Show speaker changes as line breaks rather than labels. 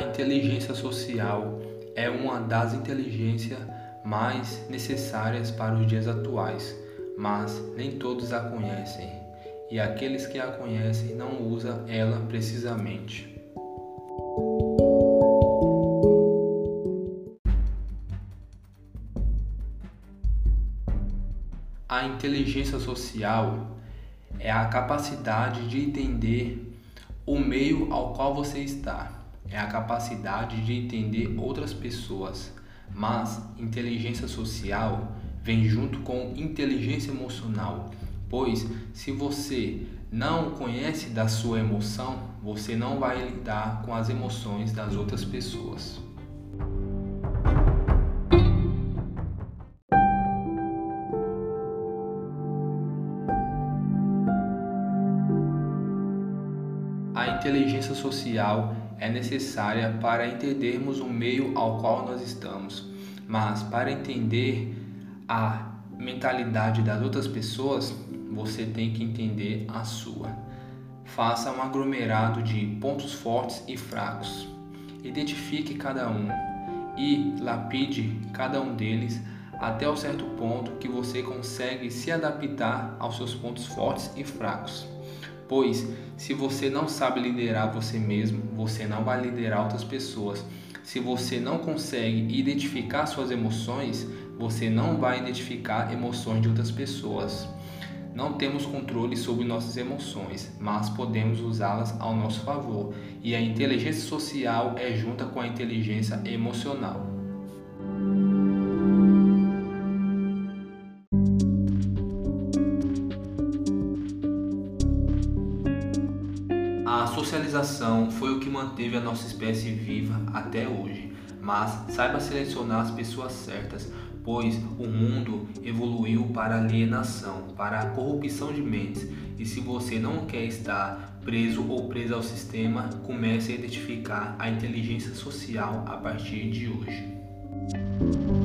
inteligência social é uma das inteligências mais necessárias para os dias atuais, mas nem todos a conhecem, e aqueles que a conhecem não usam ela precisamente. A inteligência social é a capacidade de entender o meio ao qual você está é a capacidade de entender outras pessoas, mas inteligência social vem junto com inteligência emocional, pois se você não conhece da sua emoção, você não vai lidar com as emoções das outras pessoas. A inteligência social é necessária para entendermos o meio ao qual nós estamos, mas para entender a mentalidade das outras pessoas, você tem que entender a sua. Faça um aglomerado de pontos fortes e fracos. Identifique cada um e lapide cada um deles até o certo ponto que você consegue se adaptar aos seus pontos fortes e fracos. Pois se você não sabe liderar você mesmo, você não vai liderar outras pessoas. Se você não consegue identificar suas emoções, você não vai identificar emoções de outras pessoas. Não temos controle sobre nossas emoções, mas podemos usá-las ao nosso favor. E a inteligência social é junta com a inteligência emocional. Socialização foi o que manteve a nossa espécie viva até hoje, mas saiba selecionar as pessoas certas, pois o mundo evoluiu para alienação, para a corrupção de mentes. E se você não quer estar preso ou presa ao sistema, comece a identificar a inteligência social a partir de hoje.